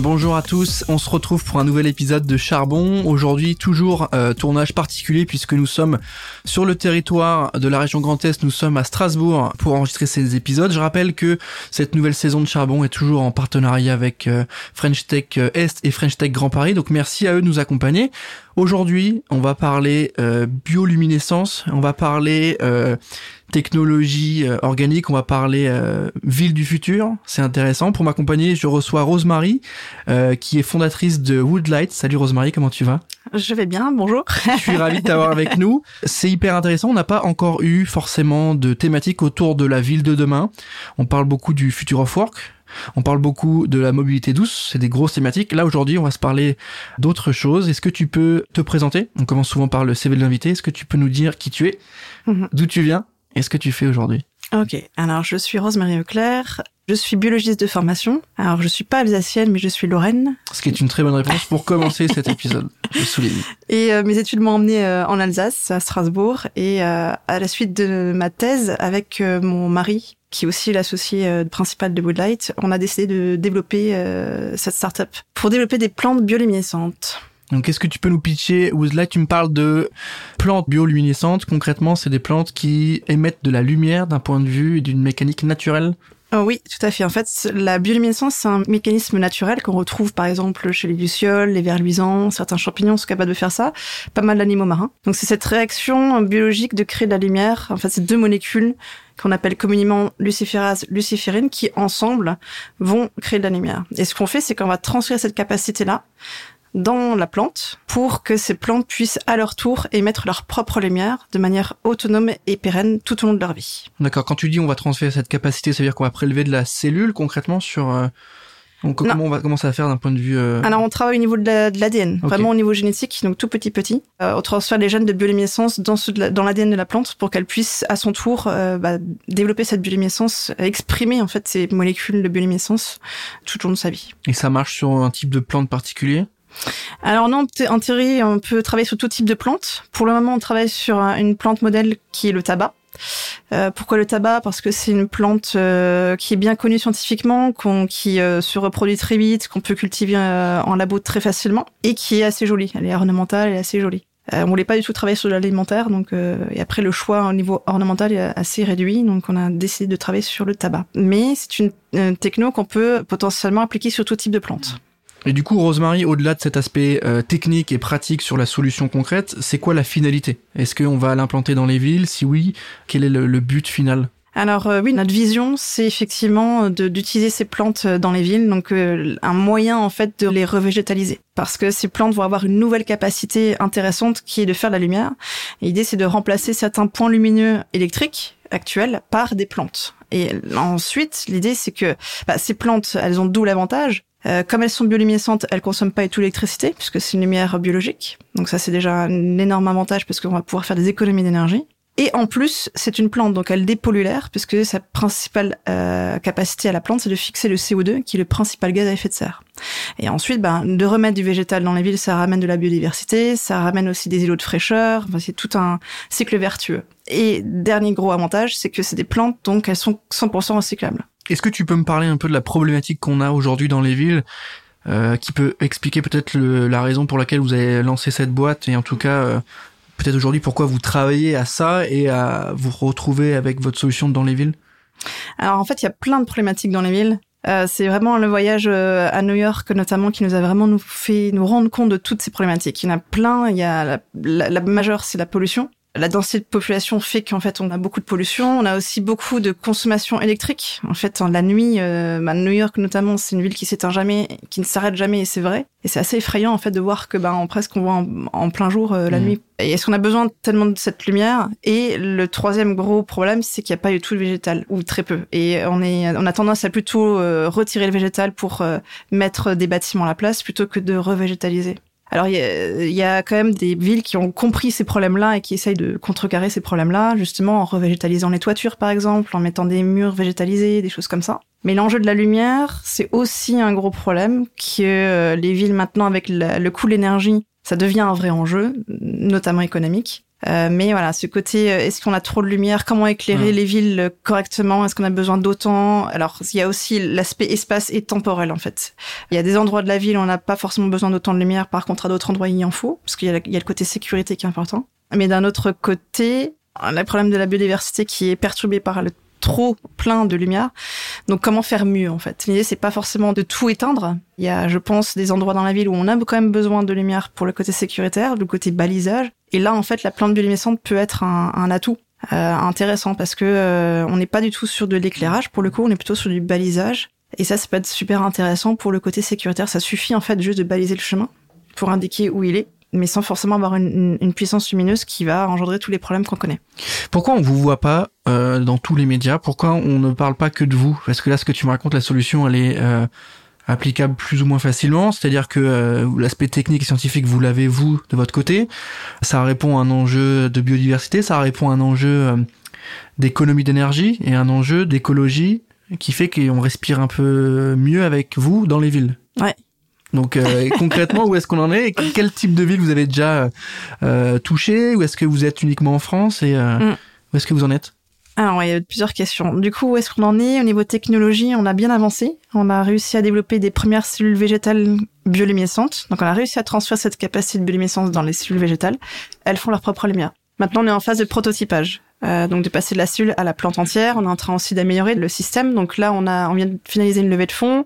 Bonjour à tous, on se retrouve pour un nouvel épisode de Charbon. Aujourd'hui, toujours euh, tournage particulier puisque nous sommes sur le territoire de la région Grand Est, nous sommes à Strasbourg pour enregistrer ces épisodes. Je rappelle que cette nouvelle saison de Charbon est toujours en partenariat avec euh, French Tech euh, Est et French Tech Grand Paris, donc merci à eux de nous accompagner. Aujourd'hui, on va parler bioluminescence, on va parler technologie euh, organique, on va parler euh, ville du futur, c'est intéressant. Pour m'accompagner, je reçois Rosemary, euh, qui est fondatrice de Woodlight. Salut Rosemary, comment tu vas? Je vais bien, bonjour. je suis ravi de t'avoir avec nous. C'est hyper intéressant, on n'a pas encore eu forcément de thématique autour de la ville de demain. On parle beaucoup du future of work, on parle beaucoup de la mobilité douce, c'est des grosses thématiques. Là aujourd'hui, on va se parler d'autres choses. Est-ce que tu peux te présenter? On commence souvent par le CV de l'invité. Est-ce que tu peux nous dire qui tu es, mhm. d'où tu viens? Et ce que tu fais aujourd'hui Ok, alors je suis Rosemarie Leclerc, je suis biologiste de formation. Alors je suis pas alsacienne, mais je suis lorraine. Ce qui est une très bonne réponse pour commencer cet épisode, je souligne. Et euh, mes études m'ont emmenée euh, en Alsace, à Strasbourg, et euh, à la suite de ma thèse avec mon mari, qui est aussi l'associé principal de Woodlight, on a décidé de développer cette start-up pour développer des plantes bioluminescentes. Donc, qu'est-ce que tu peux nous pitcher Là, tu me parles de plantes bioluminescentes. Concrètement, c'est des plantes qui émettent de la lumière d'un point de vue et d'une mécanique naturelle Oh oui, tout à fait. En fait, la bioluminescence, c'est un mécanisme naturel qu'on retrouve par exemple chez les lucioles, les vers luisants, certains champignons sont capables de faire ça, pas mal d'animaux marins. Donc c'est cette réaction biologique de créer de la lumière. En fait, c'est deux molécules qu'on appelle communément luciférase, luciférine, qui ensemble vont créer de la lumière. Et ce qu'on fait, c'est qu'on va transférer cette capacité-là dans la plante pour que ces plantes puissent à leur tour émettre leur propre lumière de manière autonome et pérenne tout au long de leur vie. D'accord. Quand tu dis on va transférer cette capacité, ça veut dire qu'on va prélever de la cellule concrètement sur euh, donc comment on va commencer à faire d'un point de vue euh... Alors on travaille au niveau de l'ADN, vraiment au niveau génétique, donc tout petit petit. Euh, on transfère les gènes de bioluminescence dans, dans l'ADN de la plante pour qu'elle puisse à son tour euh, bah, développer cette bioluminescence, exprimer en fait ces molécules de bioluminescence tout au long de sa vie. Et ça marche sur un type de plante particulier? Alors non, en théorie, on peut travailler sur tout type de plantes. Pour le moment, on travaille sur une plante modèle qui est le tabac. Euh, pourquoi le tabac? Parce que c'est une plante euh, qui est bien connue scientifiquement, qui euh, se reproduit très vite, qu'on peut cultiver en labo très facilement et qui est assez jolie. Elle est ornementale, elle est assez jolie. on voulait pas du tout travailler sur l'alimentaire, donc et après le choix au niveau ornemental est assez réduit, donc on a décidé de travailler sur le tabac. Mais c'est une, une techno qu'on peut potentiellement appliquer sur tout type de plantes. Et du coup, Rosemary, au-delà de cet aspect euh, technique et pratique sur la solution concrète, c'est quoi la finalité? Est-ce qu'on va l'implanter dans les villes? Si oui, quel est le, but final? Alors euh, oui, notre vision, c'est effectivement d'utiliser ces plantes euh, dans les villes, donc un moyen en fait de les revégétaliser, parce que ces plantes vont avoir une nouvelle capacité intéressante qui est de faire de la lumière. L'idée, c'est de remplacer certains points lumineux électriques actuels par des plantes. Et ensuite, l'idée, c'est que bah, ces plantes, elles ont d'où l'avantage euh, comme elles sont bioluminescentes, elles consomment pas tout l'électricité puisque c'est une lumière biologique. Donc ça c'est déjà un énorme avantage parce qu'on va pouvoir faire des économies d'énergie. Et en plus, c'est une plante, donc elle dépolluère l'air, puisque sa principale euh, capacité à la plante, c'est de fixer le CO2, qui est le principal gaz à effet de serre. Et ensuite, ben, de remettre du végétal dans les villes, ça ramène de la biodiversité, ça ramène aussi des îlots de fraîcheur, enfin, c'est tout un cycle vertueux. Et dernier gros avantage, c'est que c'est des plantes, donc elles sont 100% recyclables. Est-ce que tu peux me parler un peu de la problématique qu'on a aujourd'hui dans les villes euh, qui peut expliquer peut-être la raison pour laquelle vous avez lancé cette boîte et en tout cas euh, peut-être aujourd'hui pourquoi vous travaillez à ça et à vous retrouver avec votre solution dans les villes? Alors en fait, il y a plein de problématiques dans les villes. Euh, c'est vraiment le voyage à New York notamment qui nous a vraiment nous fait nous rendre compte de toutes ces problématiques. Il y en a plein. Il y a la majeure, c'est la pollution la densité de population fait qu'en fait on a beaucoup de pollution. On a aussi beaucoup de consommation électrique. En fait, la nuit, euh, bah, New York notamment, c'est une ville qui s'éteint jamais, qui ne s'arrête jamais, et c'est vrai. Et c'est assez effrayant en fait de voir que ben presque on voit en, plein jour euh, la mmh. nuit. Et est-ce qu'on a besoin tellement de cette lumière? Et le troisième gros problème, c'est qu'il n'y a pas du tout de végétal ou très peu. Et on est, on a tendance à plutôt euh, retirer le végétal pour mettre des bâtiments à la place plutôt que de revégétaliser. Alors il y, a, quand même des villes qui ont compris ces problèmes-là et qui essayent de contrecarrer ces problèmes-là, justement en revégétalisant les toitures par exemple, en mettant des murs végétalisés, des choses comme ça. Mais l'enjeu de la lumière, c'est aussi un gros problème que euh, les villes maintenant avec le coût de l'énergie, ça devient un vrai enjeu, notamment économique. Euh, mais voilà, ce côté, euh, est-ce qu'on a trop de lumière? Comment éclairer Mm. les villes euh, correctement? Est-ce qu'on a besoin d'autant? Alors, il y a aussi l'aspect espace et temporel, en fait. Il y a des endroits de la ville où on n'a pas forcément besoin d'autant de lumière. Par contre, à d'autres endroits, il en faut, parce qu'il y, a le- il y a le côté sécurité qui est important. Mais d'un autre côté, le problème de la biodiversité qui est perturbé par le trop plein de lumière. Donc comment faire mieux en fait? L'idée c'est pas forcément de tout éteindre. Il y a, je pense, des endroits dans la ville où on a quand même besoin de lumière pour le côté sécuritaire, le côté balisage. Et là en fait la plante bioluminescente peut être un, un atout euh, intéressant parce que euh, on n'est pas du tout sur de l'éclairage pour le coup, on est plutôt sur du balisage. Et ça, ça peut être super intéressant pour le côté sécuritaire. Ça suffit en fait juste de baliser le chemin pour indiquer où il est, mais sans forcément avoir une, une- puissance lumineuse qui va engendrer tous les problèmes qu'on connaît. Pourquoi on vous voit pas euh, dans tous les médias? Pourquoi on ne parle pas que de vous? Parce que là, ce que tu me racontes, la solution, elle est euh, applicable plus ou moins facilement. C'est-à-dire que euh, l'aspect technique et scientifique, vous l'avez vous de votre côté. Ça répond à un enjeu de biodiversité, ça répond à un enjeu euh, d'économie d'énergie et un enjeu d'écologie qui fait qu'on respire un peu mieux avec vous dans les villes. Ouais. Donc euh, concrètement, où est-ce qu'on en est Quel type de ville vous avez déjà euh, touché? Ou est-ce que vous êtes uniquement en France et euh, Mm. où est-ce que vous en êtes? Alors, ouais, il y a plusieurs questions. Du coup, où est-ce qu'on en est Au niveau technologie, on a bien avancé. On a réussi à développer des premières cellules végétales bioluminescentes. Donc, on a réussi à transférer cette capacité de bioluminescence dans les cellules végétales. Elles font leur propre lumière. Maintenant, on est en phase de prototypage. Euh, donc, de passer de la cellule à la plante entière. On est en train aussi d'améliorer le système. Donc là, on a, on vient de finaliser une levée de fonds.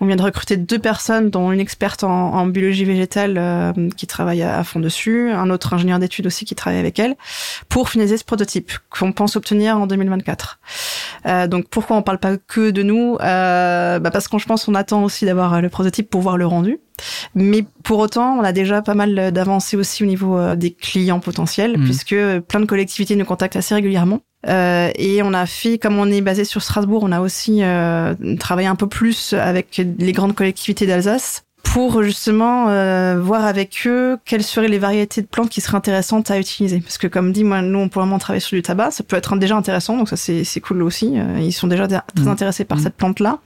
On vient de recruter deux personnes, dont une experte en, biologie végétale euh, qui travaille à, fond dessus, un autre ingénieur d'études aussi qui travaille avec elle, pour finaliser ce prototype qu'on pense obtenir en 2024. Euh, donc pourquoi on parle pas que de nous? Euh, bah Parce qu'on je pense qu'on attend aussi d'avoir euh, le prototype pour voir le rendu. Mais pour autant, on a déjà pas mal d'avancées aussi au niveau euh, des clients potentiels, Mhm. puisque plein de collectivités nous contactent assez régulièrement. Euh, et on a fait, comme on est basé sur Strasbourg, on a aussi euh, travaillé un peu plus avec les grandes collectivités d'Alsace pour justement euh, voir avec eux quelles seraient les variétés de plantes qui seraient intéressantes à utiliser. Parce que comme dit, moi, nous, on peut vraiment travailler sur du tabac, ça peut être déjà intéressant, donc ça c'est c'est cool aussi. Euh, Ils sont déjà dé- très Mhm. intéressés par Mhm. cette plante-là.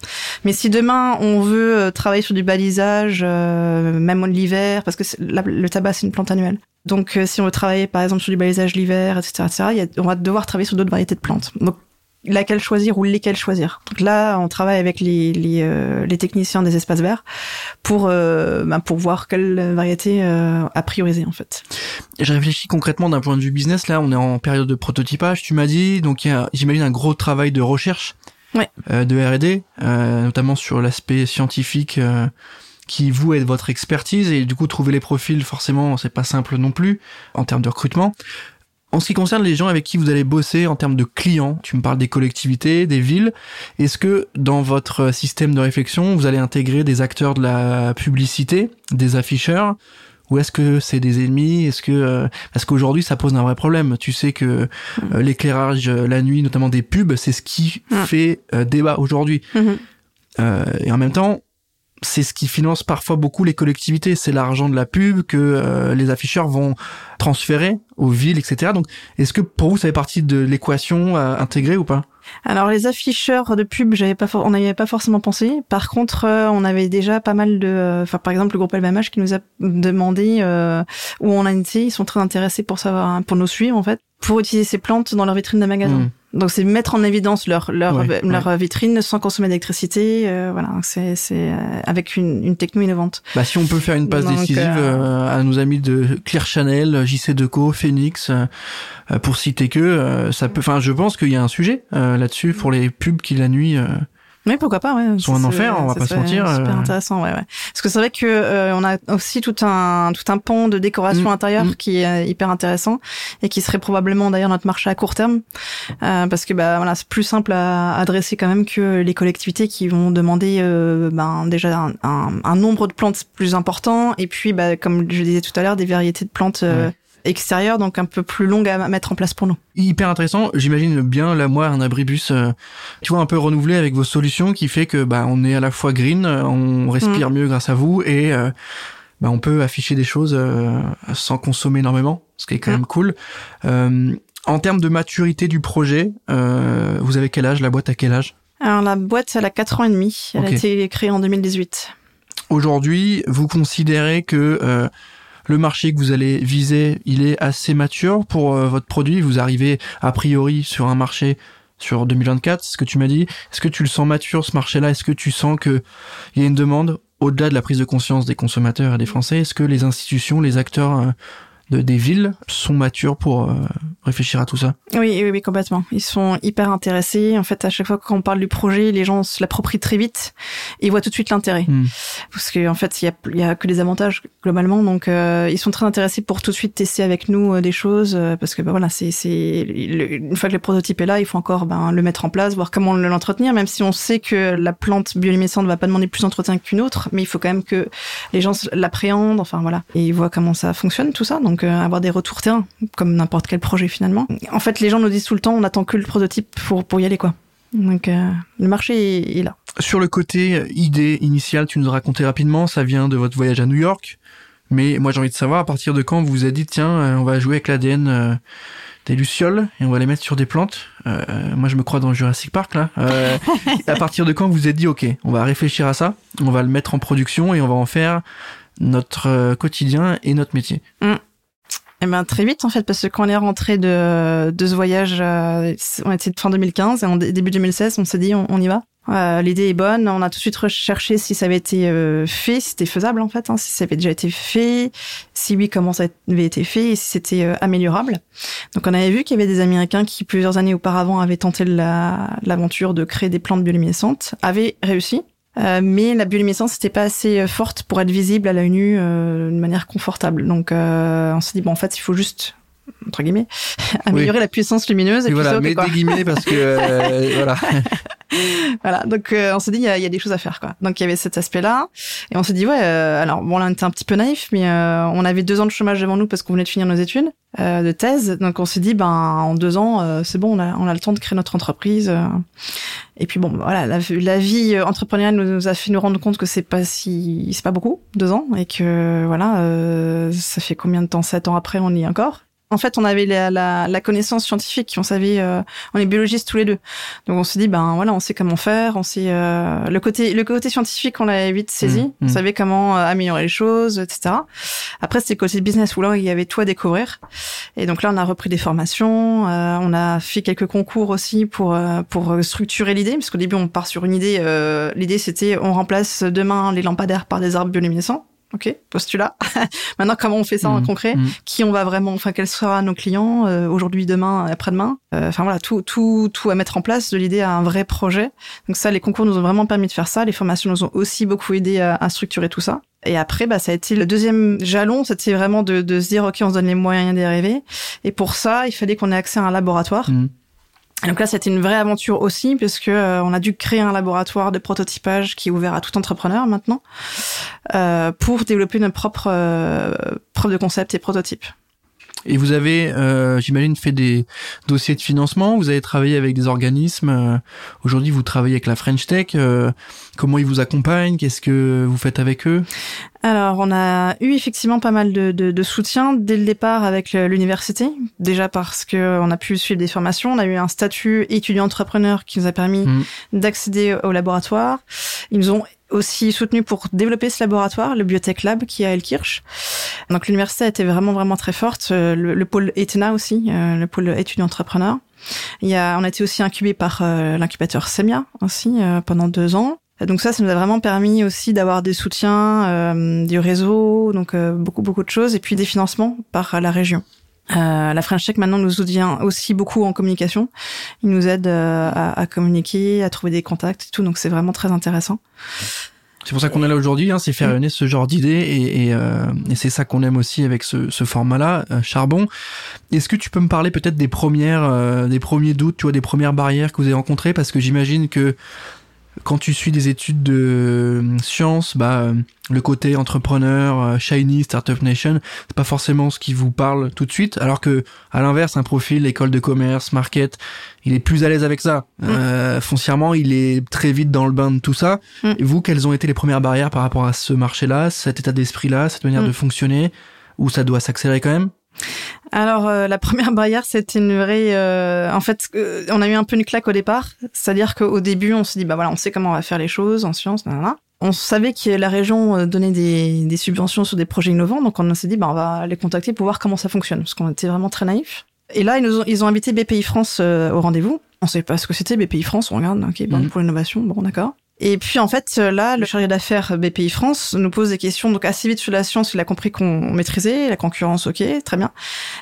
Mais si demain on veut euh, travailler sur du balisage, euh, même l'hiver, parce que la- le tabac c'est une plante annuelle. Donc euh, si on veut travailler par exemple sur du balisage l'hiver, etc., etc., il y a- on va devoir travailler sur d'autres variétés de plantes. Donc laquelle choisir ou lesquelles choisir. Donc là, on travaille avec les, les, euh, les techniciens des espaces verts pour, euh, bah, pour voir quelle variété euh, à prioriser en fait. Je réfléchis concrètement d'un point de vue business. Là, on est en période de prototypage. Tu m'as dit, donc j'imagine, un gros travail de recherche, Ouais. euh, de R&D, notamment sur l'aspect scientifique, qui vous est votre expertise. Et du coup, trouver les profils, forcément, c'est pas simple non plus en termes de recrutement. En ce qui concerne les gens avec qui vous allez bosser en termes de clients, tu me parles des collectivités, des villes. Est-ce que dans votre système de réflexion, vous allez intégrer des acteurs de la publicité, des afficheurs, ou est-ce que c'est des ennemis? Est-ce que euh, parce qu'aujourd'hui ça pose un vrai problème. Tu sais que euh, l'éclairage euh, la nuit, notamment des pubs, c'est ce qui Mm. fait débat aujourd'hui. Euh, et en même temps, c'est ce qui finance parfois beaucoup les collectivités. C'est l'argent de la pub que euh, les afficheurs vont transférer aux villes, etc. Donc, est-ce que pour vous, ça fait partie de l'équation à intégrer ou pas? Alors les afficheurs de pub, j'avais pas, on n'y avait pas forcément pensé. Par contre, euh, on avait déjà pas mal de, euh, enfin par exemple le groupe LVMH qui nous a demandé euh, où on a été. Ils sont très intéressés pour savoir, hein, pour nous suivre en fait, pour utiliser ces plantes dans leur vitrine de magasin. Mm. Donc c'est mettre en évidence leur leur Ouais, leur vitrine sans consommer d'électricité. euh, voilà, c'est c'est euh, avec une, une techno innovante. Bah, si on peut faire une passe Donc, décisive euh, euh, à nos amis de Clear Channel, JC Deco, Phoenix, euh, euh, pour citer que, euh, ça peut. Enfin, je pense qu'il y a un sujet euh, là-dessus pour les pubs qui la nuit. Oui, pourquoi pas, ouais. Sont un enfer, on va pas se mentir, Super euh. intéressant, ouais, ouais. Parce que c'est vrai que euh, on a aussi tout un tout un pan de décoration Mm, intérieure mm. qui est euh, hyper intéressant et qui serait probablement d'ailleurs notre marché à court terme, euh, parce que bah voilà, c'est plus simple à adresser quand même que les collectivités qui vont demander euh, ben déjà un, un, un nombre de plantes plus important et puis bah comme je disais tout à l'heure des variétés de plantes euh, Ouais. Extérieures donc un peu plus longues à mettre en place pour nous. hyper intéressant. J'imagine bien là moi un abribus, euh, tu vois un peu renouvelé avec vos solutions qui fait que bah on est à la fois green, euh, on respire mieux grâce à vous et euh, bah, on peut afficher des choses sans consommer énormément, ce qui est quand même cool. en termes de maturité du projet, vous avez quel âge? La boîte à quel âge? Alors la boîte, elle a 4 ans et demi. Elle a été créée en 2018. Aujourd'hui, vous considérez que le marché que vous allez viser, il est assez mature pour votre produit. Vous arrivez a priori sur un marché sur 2024, c'est ce que tu m'as dit. Est-ce que tu le sens mature ce marché-là? Est-ce que tu sens que il y a une demande au-delà de la prise de conscience des consommateurs et des Français? Est-ce que les institutions, les acteurs euh, des villes sont matures pour euh, réfléchir à tout ça. Oui, oui, oui, complètement. Ils sont hyper intéressés. En fait, à chaque fois qu'on parle du projet, les gens se l'approprient très vite et voient tout de suite l'intérêt. Hmm. Parce qu'en en fait, il y a, y a que des avantages globalement. Donc, euh, ils sont très intéressés pour tout de suite tester avec nous euh, des choses parce que bah, voilà, c'est c'est une fois que le prototype est là, il faut encore ben, le mettre en place, voir comment l'entretenir. Même si on sait que la plante bioluminescente ne va pas demander plus d'entretien qu'une autre, mais il faut quand même que les gens l'appréhendent. Enfin voilà, et ils voient comment ça fonctionne tout ça. Donc euh, avoir des retours terrain, comme n'importe quel projet finalement. En fait, les gens nous disent tout le temps, on attend que le prototype pour, pour y aller, quoi. Donc euh, le marché est, là. Sur le côté euh, idée initiale, tu nous as raconté rapidement, ça vient de votre voyage à New York. Mais moi j'ai envie de savoir à partir de quand vous vous avez dit tiens on va jouer avec l'ADN des lucioles et on va les mettre sur des plantes. moi je me crois dans Jurassic Park là. à partir de quand vous vous êtes dit ok on va réfléchir à ça, on va le mettre en production et on va en faire notre quotidien et notre métier? Mm. Eh ben très vite en fait parce que quand on est rentré de, de ce voyage, euh, on était fin 2015 et début 2016, on s'est dit on, y va. Euh, L'idée est bonne. On a tout de suite recherché si ça avait été euh, fait, si c'était faisable en fait, hein, si ça avait déjà été fait, si oui comment ça avait été fait et si c'était euh, améliorable. Donc on avait vu qu'il y avait des Américains qui plusieurs années auparavant avaient tenté l'aventure de créer des plantes bioluminescentes, avaient réussi. Euh, mais la bioluminescence n'était pas assez euh, forte pour être visible à l'œil nu euh, de manière confortable. Donc on s'est dit bon en fait il faut juste entre guillemets améliorer la puissance lumineuse. Et, voilà, mais des guillemets parce que voilà. voilà, donc on s'est dit il y a, y a, des choses à faire quoi. Donc il y avait cet aspect-là et on s'est dit ouais alors bon là on était un petit peu naïf mais on avait deux ans de chômage devant nous parce qu'on venait de finir nos études de thèse donc on s'est dit ben en deux ans c'est bon on a on a le temps de créer notre entreprise et puis bon, voilà, la, la, vie euh, entrepreneuriale nous a fait nous rendre compte que c'est pas si, c'est pas beaucoup, deux ans, et que voilà, euh, ça fait combien de temps, sept ans après, on y est encore. En fait, on avait la, la, la connaissance scientifique, on savait, euh, on est biologistes tous les deux, donc on s'est dit, ben voilà, on sait comment faire, on sait euh, le côté, le côté scientifique, on l'avait vite saisi, mmh, on mmh. savait comment euh, améliorer les choses, etc. Après, c'était le côté business où là, il y avait tout à découvrir, et donc là, on a repris des formations, on a fait quelques concours aussi pour pour structurer l'idée, parce qu'au début, on part sur une idée, l'idée c'était, on remplace demain les lampadaires par des arbres bioluminescents. Ok, postulat. Maintenant, comment on fait ça en mmh. concret mmh. Qui on va vraiment Enfin, quels seront nos clients euh, aujourd'hui, demain, après-demain euh, Enfin voilà, tout, tout, tout à mettre en place de l'idée à un vrai projet. Donc ça, les concours nous ont vraiment permis de faire ça. Les formations nous ont aussi beaucoup aidé à, à structurer tout ça. Et après, bah, ça a été le deuxième jalon, c'était vraiment de, de se dire, ok, on se donne les moyens d'y arriver. Et pour ça, il fallait qu'on ait accès à un laboratoire. Mmh donc là, c'était une vraie aventure aussi, puisque euh, on a dû créer un laboratoire de prototypage qui est ouvert à tout entrepreneur maintenant, euh, pour développer notre propre euh, preuve de concept et prototype. Et vous avez, euh, j'imagine, fait des dossiers de financement. Vous avez travaillé avec des organismes. Euh, aujourd'hui, vous travaillez avec la French Tech. Euh, comment ils vous accompagnent Qu'est-ce que vous faites avec eux? Alors, on a eu effectivement pas mal de, de, de soutien dès le départ avec l'université. Déjà parce que on a pu suivre des formations. On a eu un statut étudiant-entrepreneur qui nous a permis mmh. d'accéder au laboratoire. Ils nous ont aussi soutenu pour développer ce laboratoire, le Biotech Lab qui est à Elkirch. Donc l'université a été vraiment vraiment très forte. Euh, le, pôle ETNA aussi, euh, le pôle étudiant entrepreneur. Il y a, on a été aussi incubé par euh, l'incubateur Semia aussi pendant deux ans. Donc ça, ça nous a vraiment permis aussi d'avoir des soutiens, du réseau, donc beaucoup beaucoup de choses, et puis des financements par la région. Euh, la French Tech maintenant nous soutient aussi beaucoup en communication. Il nous aide euh, à, à, communiquer, à trouver des contacts et tout, donc c'est vraiment très intéressant. C'est pour ça qu'on est là aujourd'hui, hein, c'est faire mm. naître ce genre d'idées et, et, euh, et c'est ça qu'on aime aussi avec ce, ce format-là, euh, Charbon. Est-ce que tu peux me parler peut-être des premières, des premiers doutes, tu vois, des premières barrières que vous avez rencontrées, parce que j'imagine que quand tu suis des études de euh, sciences, bah, euh, le côté entrepreneur, euh, shiny, startup nation, c'est pas forcément ce qui vous parle tout de suite. Alors que, à l'inverse, un profil école de commerce, market, il est plus à l'aise avec ça. Mm. Euh, foncièrement, il est très vite dans le bain de tout ça. Mm. Et vous, quelles ont été les premières barrières par rapport à ce marché-là, cet état d'esprit-là, cette manière Mm. de fonctionner, où ça doit s'accélérer quand même? Alors euh, la première barrière, c'était une vraie. euh, en fait, euh, on a eu un peu une claque au départ, c'est-à-dire qu'au début, on s'est dit bah voilà, on sait comment on va faire les choses en sciences, nanana. On savait que la région euh, donnait des, des subventions sur des projets innovants, donc on s'est dit bah on va les contacter pour voir comment ça fonctionne, parce qu'on était vraiment très naïfs. Et là, ils nous ont, ils ont invité BPI France euh, au rendez-vous. On savait pas ce que c'était BPI France. On regarde, ok, bon Mhm. pour l'innovation, bon d'accord. Et puis en fait, là, le chargé d'affaires BPI France nous pose des questions donc assez vite sur la science. Il a compris qu'on maîtrisait la concurrence, ok, très bien.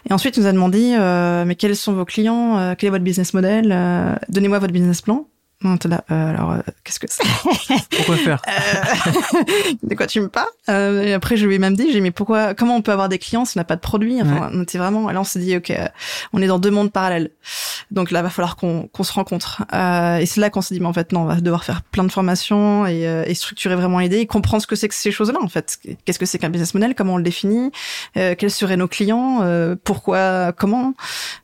Et ensuite, il nous a demandé, euh, mais quels sont vos clients euh, Quel est votre business model euh, Donnez-moi votre business plan. On était là, euh, alors, euh, qu'est-ce que c'est Pourquoi faire Euh, De quoi tu me parles euh, Et après, je lui ai même dit, j'ai dit, mais pourquoi Comment on peut avoir des clients si on n'a pas de produit Enfin, on était vraiment... Là, on s'est dit, ok, euh, on est dans deux mondes parallèles. Donc là, va falloir qu'on qu'on se rencontre. Euh, et c'est là qu'on s'est dit, mais en fait, non, on va devoir faire plein de formations et, euh, et structurer vraiment l'idée et comprendre ce que c'est que ces choses-là, en fait. Qu'est-ce que c'est qu'un business model Comment on le définit euh, Quels seraient nos clients euh, Pourquoi Comment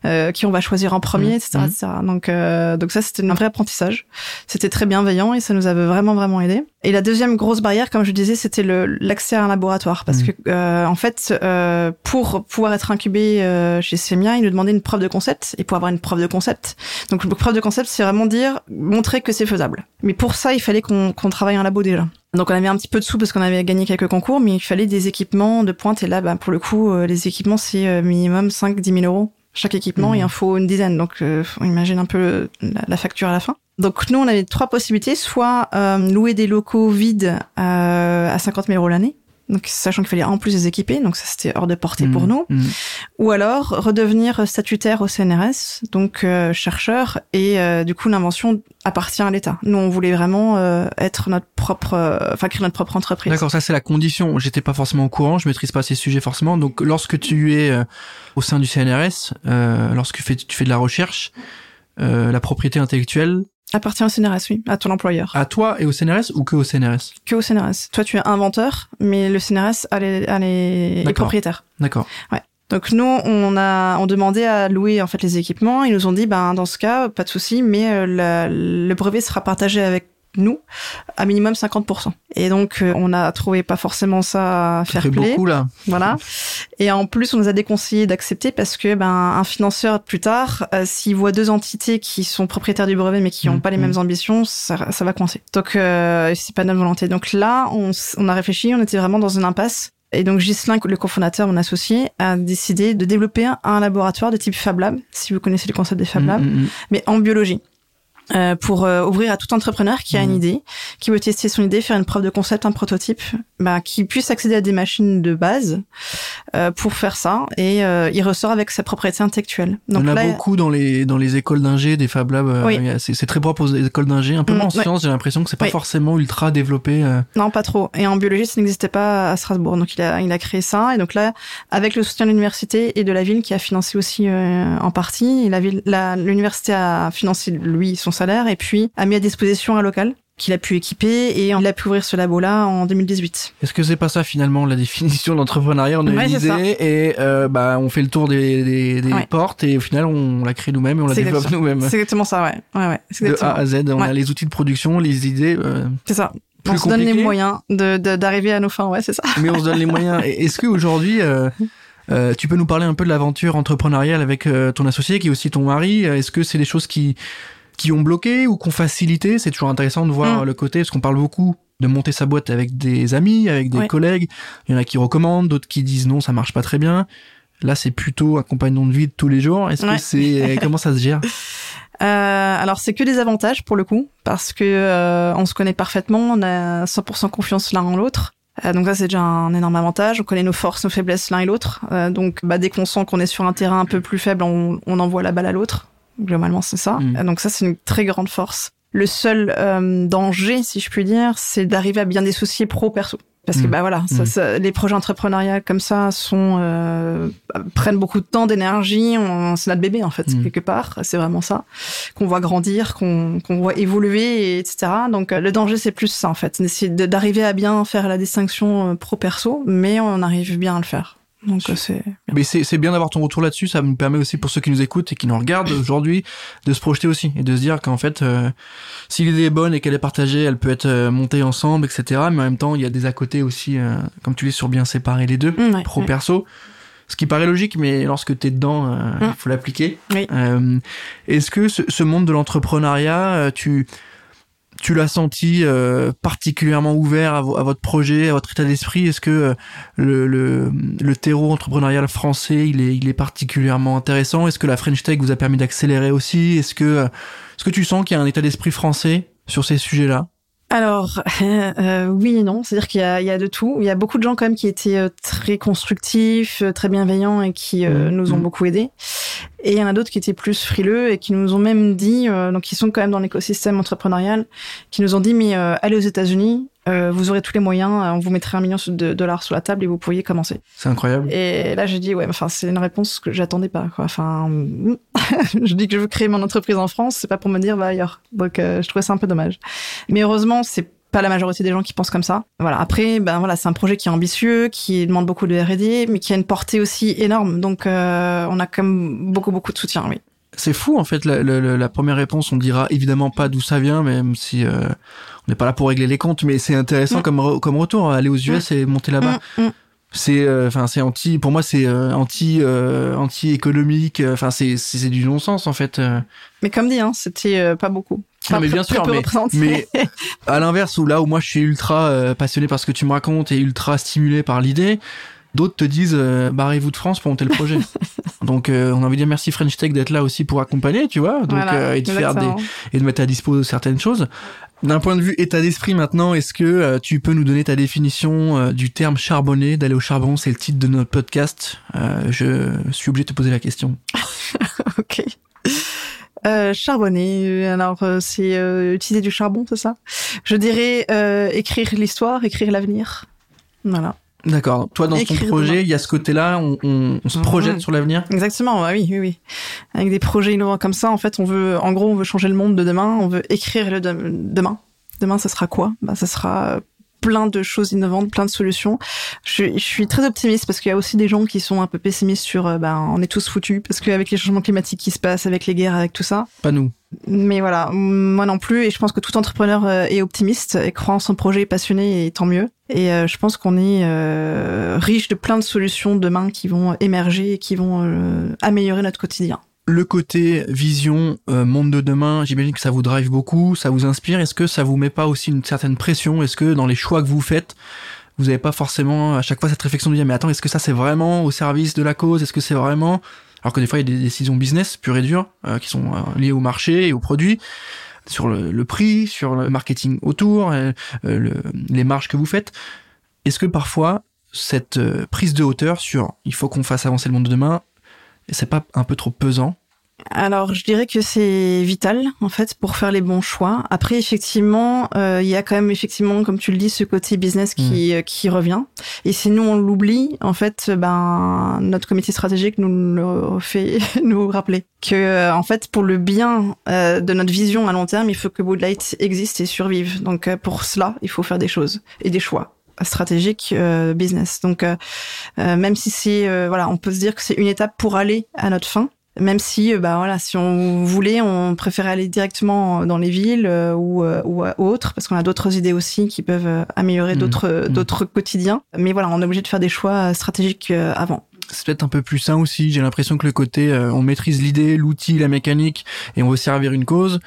euh, Qui on va choisir en premier, Mhm. etc., Mhm. etc. Donc, euh, donc ça, c'était un vrai apprentissage. C'était très bienveillant et ça nous avait vraiment, vraiment aidé. Et la deuxième grosse barrière, comme je disais, c'était le l'accès à un laboratoire. Parce Mhm. que, euh, en fait, euh, pour pouvoir être incubé euh, chez Semia, ils nous demandaient une preuve de concept. Et pour avoir une preuve de concept, donc une preuve de concept, c'est vraiment dire, montrer que c'est faisable. Mais pour ça, il fallait qu'on qu'on travaille en labo déjà. Donc on avait un petit peu de sous parce qu'on avait gagné quelques concours, mais il fallait des équipements de pointe. Et là, bah, pour le coup, euh, les équipements, c'est euh, minimum 5-10 000 euros chaque équipement. Il en faut une dizaine. Donc euh, on imagine un peu le- la, la facture à la fin. Donc nous, on avait trois possibilités. Soit euh, louer des locaux vides euh, à 50 000 euros l'année. Donc, sachant qu'il fallait en plus les équiper, donc ça c'était hors de portée pour Mhm. nous. Mhm. Ou alors redevenir statutaire au CNRS, donc euh, chercheur, et euh, du coup l'invention appartient à l'État. Nous, on voulait vraiment euh, être notre propre, euh, enfin créer notre propre entreprise. D'accord, ça c'est la condition. J'étais pas forcément au courant, je maîtrise pas ces sujets forcément. Donc lorsque tu es au sein du CNRS, euh, lorsque tu fais, tu fais de la recherche, euh, la propriété intellectuelle Appartient au CNRS, oui, à ton employeur. à toi et au CNRS ou que au CNRS Que au CNRS. Toi, tu es inventeur, mais le CNRS a les, a les, les D'accord. D'accord. Donc nous, on a, on demandait à louer en fait les équipements. Ils nous ont dit, ben dans ce cas, pas de souci, mais euh, la- le brevet sera partagé avec nous à minimum 50%. Et donc euh, on a trouvé pas forcément ça fair fait play, beaucoup là. voilà. Et en plus, on nous a déconseillé d'accepter parce que ben un financeur plus tard, euh, s'il voit deux entités qui sont propriétaires du brevet mais qui n'ont Mhm. pas les mêmes ambitions, ça, ça va coincer. Donc euh, c'est pas notre volonté. Donc là, on, on a réfléchi, on était vraiment dans une impasse. Et donc Ghislain, le cofondateur, mon associé, a décidé de développer un, un laboratoire de type Fab Lab, si vous connaissez le concept des Fab Labs, Mhm, mhm. mais en biologie. Euh, pour euh, ouvrir à tout entrepreneur qui a une Mhm. idée, qui veut tester son idée, faire une preuve de concept, un prototype, bah, qui puisse accéder à des machines de base euh, pour faire ça, et euh, il ressort avec sa propriété intellectuelle. On Donc a là, beaucoup dans les dans les écoles d'ingé, des Fab Labs. euh, Oui. a- c'est très propre aux écoles d'ingé. Un peu Mm, moins en ouais. sciences, j'ai l'impression que c'est pas Oui. forcément ultra développé. euh. non, pas trop. Et en biologie, ça n'existait pas à Strasbourg, donc il a il a créé ça, et donc là, avec le soutien de l'université et de la ville qui a financé aussi euh, en partie, et la ville, l'université a financé lui son salaire, et puis a mis à disposition un local qu'il a pu équiper, et il a pu ouvrir ce labo-là en 2018. Est-ce que c'est pas ça finalement la définition de l'entrepreneuriat On a Ouais, une idée et euh, bah on fait le tour des, des, des Ouais. portes et au final on la crée nous-mêmes et on la développe nous-mêmes. C'est exactement ça, ouais. Ouais, ouais. De. A à Z, on a les outils de production, les idées. euh, C'est ça. plus on se donne les moyens de de- d'arriver à nos fins, ouais, c'est ça. mais on se donne les moyens. Est-ce qu'aujourd'hui, euh, euh, tu peux nous parler un peu de l'aventure entrepreneuriale avec euh, ton associé qui est aussi ton mari? Est-ce que c'est des choses qui qui ont bloqué ou qui ont facilité C'est toujours intéressant de voir Mm. le côté, parce qu'on parle beaucoup de monter sa boîte avec des amis, avec des Ouais. collègues. Il y en a qui recommandent, d'autres qui disent non, ça marche pas très bien. Là, c'est plutôt un compagnon de vie de tous les jours. Est-ce que c'est comment ça se gère? Euh, alors c'est que des avantages pour le coup, parce que euh, on se connaît parfaitement, on a 100% confiance l'un en l'autre. Euh, donc ça c'est déjà un énorme avantage. On connaît nos forces, nos faiblesses l'un et l'autre. Euh, donc bah, dès qu'on sent qu'on est sur un terrain un peu plus faible, on, on envoie la balle à l'autre. Globalement c'est ça. Mm. Donc ça c'est une très grande force. Le seul euh, danger, si je puis dire, c'est d'arriver à bien dissocier pro perso. Parce que Mm. bah voilà, ça, Mm. ça- les projets entrepreneuriaux comme ça sont euh, prennent beaucoup de temps, d'énergie. On- C'est notre bébé en fait quelque part. C'est vraiment ça qu'on voit grandir, qu'on qu'on voit évoluer, et etc. Donc euh, le danger c'est plus ça en fait, d'arriver à bien faire la distinction euh, pro-perso, mais on arrive bien à le faire. Donc euh, c'est Mais c'est c'est bien d'avoir ton retour là-dessus. Ça nous permet aussi pour ceux qui nous écoutent et qui nous regardent aujourd'hui de se projeter aussi et de se dire qu'en fait, euh, si l'idée est bonne et qu'elle est partagée, elle peut être euh, montée ensemble, etc. Mais en même temps, il y a des à côté aussi, euh, comme tu dis, sur bien séparer les deux, Mm, ouais, pro ouais. perso. Ce qui paraît logique, mais lorsque t'es dedans, euh, il faut l'appliquer. Oui. Euh, Est-ce que ce, ce monde de l'entrepreneuriat, tu tu l'as senti euh, particulièrement ouvert à, à votre projet, à votre état d'esprit? Est-ce que euh, le, le, le terreau entrepreneurial français, il est, il est particulièrement intéressant? Est-ce que la French Tech vous a permis d'accélérer aussi? Est-ce que, euh, est-ce que tu sens qu'il y a un état d'esprit français sur ces sujets-là? Alors, euh, oui et non. C'est-à-dire qu'il y a, il y a de tout. Il y a beaucoup de gens quand même qui étaient euh, très constructifs, euh, très bienveillants et qui euh, Mhm. nous ont Mhm. beaucoup aidés. Et il y en a d'autres qui étaient plus frileux et qui nous ont même dit, euh, donc ils sont quand même dans l'écosystème entrepreneurial, qui nous ont dit mais euh, allez aux États-Unis, euh, vous aurez tous les moyens, euh, on vous mettrait un million de dollars sur la table et vous pourriez commencer. C'est incroyable. Et là j'ai dit ouais, enfin c'est une réponse que j'attendais pas. Quoi. Enfin, je dis que je veux créer mon entreprise en France, c'est pas pour me dire va ailleurs. Donc euh, je trouvais ça un peu dommage. Mais heureusement c'est pas la majorité des gens qui pensent comme ça. Voilà. Après, ben voilà, c'est un projet qui est ambitieux, qui demande beaucoup de R&D, mais qui a une portée aussi énorme. Donc, euh, on a quand même beaucoup, beaucoup de soutien, oui. C'est fou en fait. La, la- la première réponse, on dira évidemment pas d'où ça vient, même si euh, on n'est pas là pour régler les comptes, mais c'est intéressant Mm. comme re- comme retour. Aller aux US et monter là-bas. Mm, mm. C'est euh, enfin c'est anti. Pour moi, c'est euh, anti euh, anti économique. Enfin c'est c'est du non sens en fait. euh. Mais comme dit, hein, c'était euh, pas beaucoup. Non, mais bien sûr, mais- mais à l'inverse, où là où moi je suis ultra euh, passionné par ce que tu me racontes et ultra stimulé par l'idée, d'autres te disent euh, barrez-vous de France pour monter le projet. Donc euh, on a envie de dire merci French Tech d'être là aussi pour accompagner, tu vois, donc Voilà, euh, et de faire des et de mettre à dispo certaines choses. D'un point de vue état d'esprit maintenant, est-ce que euh, tu peux nous donner ta définition du terme charbonner, d'aller au charbon C'est le titre de notre podcast. Je suis obligé de te poser la question. ok. Euh, charbonner, alors c'est utiliser du charbon, c'est ça? Je dirais écrire l'histoire, écrire l'avenir. Voilà. D'accord. Toi, dans ton projet, il y a ce côté-là, on, on- on se projette Mhm. sur l'avenir? Exactement, bah oui, oui, oui. Avec des projets innovants comme ça, en fait, on veut, en gros, on veut changer le monde de demain, on veut écrire le de- demain. Demain, ça sera quoi? Bah, ça sera plein de choses innovantes, plein de solutions. Je, suis- je suis très optimiste parce qu'il y a aussi des gens qui sont un peu pessimistes sur, euh, ben, on est tous foutus parce qu'avec les changements climatiques qui se passent, avec les guerres, avec tout ça. Pas nous. Mais voilà, moi non plus, et je pense que tout entrepreneur euh, est optimiste et croit en son projet, est passionné, et tant mieux. Et euh, je pense qu'on est euh, riche de plein de solutions demain qui vont émerger et qui vont améliorer notre quotidien. Le côté vision, monde de demain, j'imagine que ça vous drive beaucoup, ça vous inspire. Est-ce que ça vous met pas aussi une certaine pression? Est-ce que dans les choix que vous faites, vous n'avez pas forcément à chaque fois cette réflexion de dire mais attends, est-ce que ça c'est vraiment au service de la cause? Est-ce que c'est vraiment alors que des fois il y a des décisions business pures et dures euh, qui sont euh, liées au marché et aux produits, sur le, prix, sur le marketing autour, euh, le- les marges que vous faites. Est-ce que parfois cette prise de hauteur sur il faut qu'on fasse avancer le monde de demain, c'est pas un peu trop pesant Alors, je dirais que c'est vital en fait pour faire les bons choix. Après, effectivement, euh, il y a quand même effectivement, comme tu le dis, ce côté business qui euh, qui revient. Et si nous on l'oublie, en fait, ben notre comité stratégique nous le fait nous rappeler que euh, en fait pour le bien euh, de notre vision à long terme, il faut que Woodlight existe et survive. Donc euh, pour cela, il faut faire des choses et des choix stratégiques euh, business. Donc euh, euh, même si c'est euh, voilà, on peut se dire que c'est une étape pour aller à notre fin. Même si, euh, bah voilà, si on voulait, on préférait aller directement dans les villes euh, ou euh, ou à- autres, parce qu'on a d'autres idées aussi qui peuvent euh, améliorer Mhm. d'autres Mhm. d'autres quotidiens. Mais voilà, on est obligé de faire des choix stratégiques euh, avant. c'est peut-être un peu plus sain aussi. J'ai l'impression que le côté euh, on maîtrise l'idée, l'outil, la mécanique et on veut servir une cause.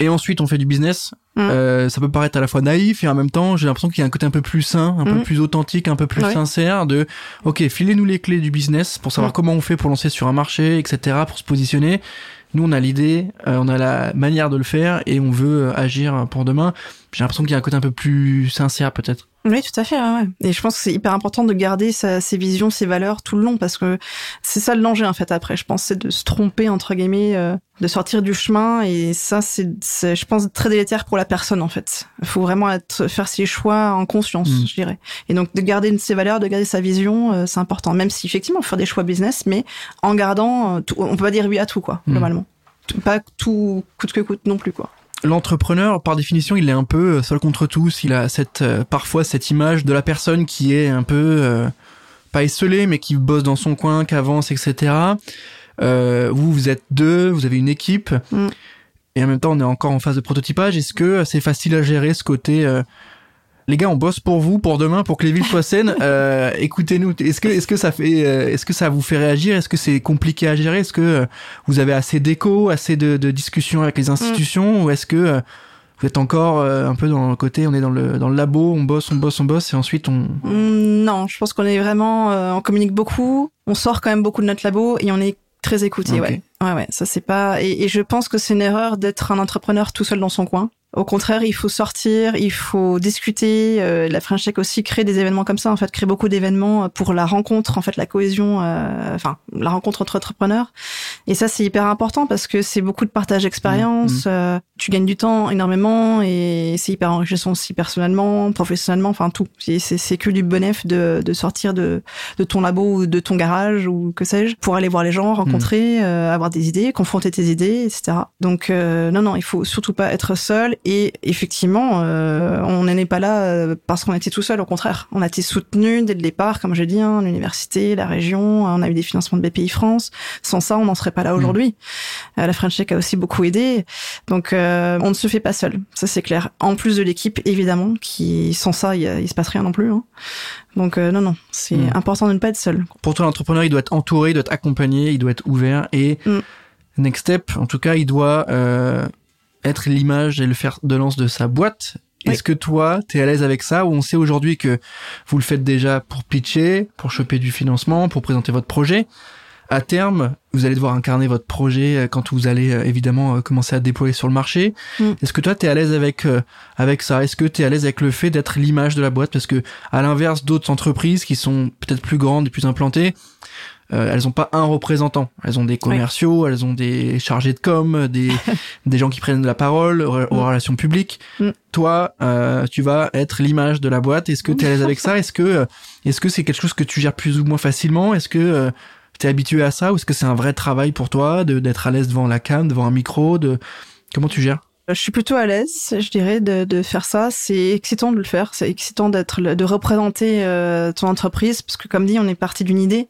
Et ensuite on fait du business. Mm. Euh, ça peut paraître à la fois naïf et en même temps j'ai l'impression qu'il y a un côté un peu plus sain, un peu Mm. plus authentique, un peu plus Ouais. sincère de ok filez-nous les clés du business pour savoir Mm. comment on fait pour lancer sur un marché, etc. Pour se positionner. Nous on a l'idée, euh, on a la manière de le faire et on veut euh, agir pour demain. J'ai l'impression qu'il y a un côté un peu plus sincère peut-être. Oui, tout à fait. Ouais, Et je pense que c'est hyper important de garder sa, ses visions, ses valeurs tout le long, parce que c'est ça le danger en fait. Après, je pense, c'est de se tromper entre guillemets, euh, de sortir du chemin, et ça, c'est, je pense, très délétère pour la personne en fait. Il faut vraiment être, faire ses choix en conscience, mm. je dirais. Et donc de garder ses valeurs, de garder sa vision, euh, c'est important. Même si effectivement, faut faire des choix business, mais en gardant, euh, on peut pas dire oui à tout quoi, mm. globalement. Pas tout coûte que coûte non plus quoi l'entrepreneur, par définition, il est un peu euh, seul contre tous. Il a cette euh, parfois cette image de la personne qui est un peu euh, pas esselée, mais qui bosse dans son coin, qui avance, etc. vous, vous êtes deux, vous avez une équipe, mm. et en même temps, on est encore en phase de prototypage. Est-ce que c'est facile à gérer ce côté les gars, on bosse pour vous, pour demain, pour que les villes soient saines. Euh, écoutez-nous. Est-ce que, est-ce que ça fait, euh, est-ce que ça vous fait réagir? Est-ce que c'est compliqué à gérer? Est-ce que euh, vous avez assez d'écho, assez de, de discussions avec les institutions, ou est-ce que vous êtes encore un peu dans le côté, on est dans le dans le labo, on bosse, on bosse, on bosse, et ensuite on. Mm, non, je pense qu'on est vraiment, on communique beaucoup, on sort quand même beaucoup de notre labo et on est très écouté. Ouais, ouais, ouais. Ça c'est pas. Et, et je pense que c'est une erreur d'être un entrepreneur tout seul dans son coin. Au contraire, il faut sortir, il faut discuter. Euh, la French Tech aussi crée des événements comme ça, en fait, crée beaucoup d'événements pour la rencontre, en fait, la cohésion, euh, enfin, la rencontre entre entrepreneurs. Et ça, c'est hyper important parce que c'est beaucoup de partage d'expérience. Mmh, mmh. Euh, tu gagnes du temps énormément et c'est hyper enrichissant aussi personnellement, professionnellement, enfin tout. C'est que du bonheur de, de sortir de, de ton labo ou de ton garage ou que sais-je pour aller voir les gens, rencontrer, mmh. avoir des idées, confronter tes idées, etc. Donc non, non, il faut surtout pas être seul et effectivement, euh, on n'est pas là euh, parce qu'on était tout seul. Au contraire, on a été soutenu dès le départ, comme je dis, hein, l'université, la région. On a eu des financements de BPI France. Sans ça, on n'en serait pas là aujourd'hui. Mm. Euh, la French Tech a aussi beaucoup aidé. Donc, on ne se fait pas seul. Ça, c'est clair. En plus de l'équipe, évidemment, qui sans ça, il, il se passe rien non plus. Hein. Donc non, non, c'est mm. important de ne pas être seul. Pour toi, l'entrepreneur, il doit être entouré, il doit être accompagné, il doit être ouvert et mm. Next Step, en tout cas, il doit être l'image et le fer de lance de sa boîte. Est-ce que toi, tu es à l'aise avec ça ou on sait aujourd'hui que vous le faites déjà pour pitcher, pour choper du financement, pour présenter votre projet? À terme, vous allez devoir incarner votre projet euh, quand vous allez euh, évidemment euh, commencer à déployer sur le marché. Mm. Est-ce que toi tu es à l'aise avec avec ça? Est-ce que tu es à l'aise avec le fait d'être l'image de la boîte? Parce que à l'inverse d'autres entreprises qui sont peut-être plus grandes et plus implantées, euh, elles ont pas un représentant. Elles ont des commerciaux, elles ont des chargés de com, des, des gens qui prennent la parole aux, mm. relations publiques. Mm. Toi, euh, tu vas être l'image de la boîte. Est-ce que tu es à l'aise avec ça? Est-ce que est-ce que c'est quelque chose que tu gères plus ou moins facilement? Est-ce que euh, tu es habitué à ça ou est-ce que c'est un vrai travail pour toi de d'être à l'aise devant la cam, devant un micro de comment tu gères? Je suis plutôt à l'aise, je dirais, de, de faire ça. C'est excitant de le faire. C'est excitant d'être, de représenter euh, ton entreprise, parce que comme dit, on est parti d'une idée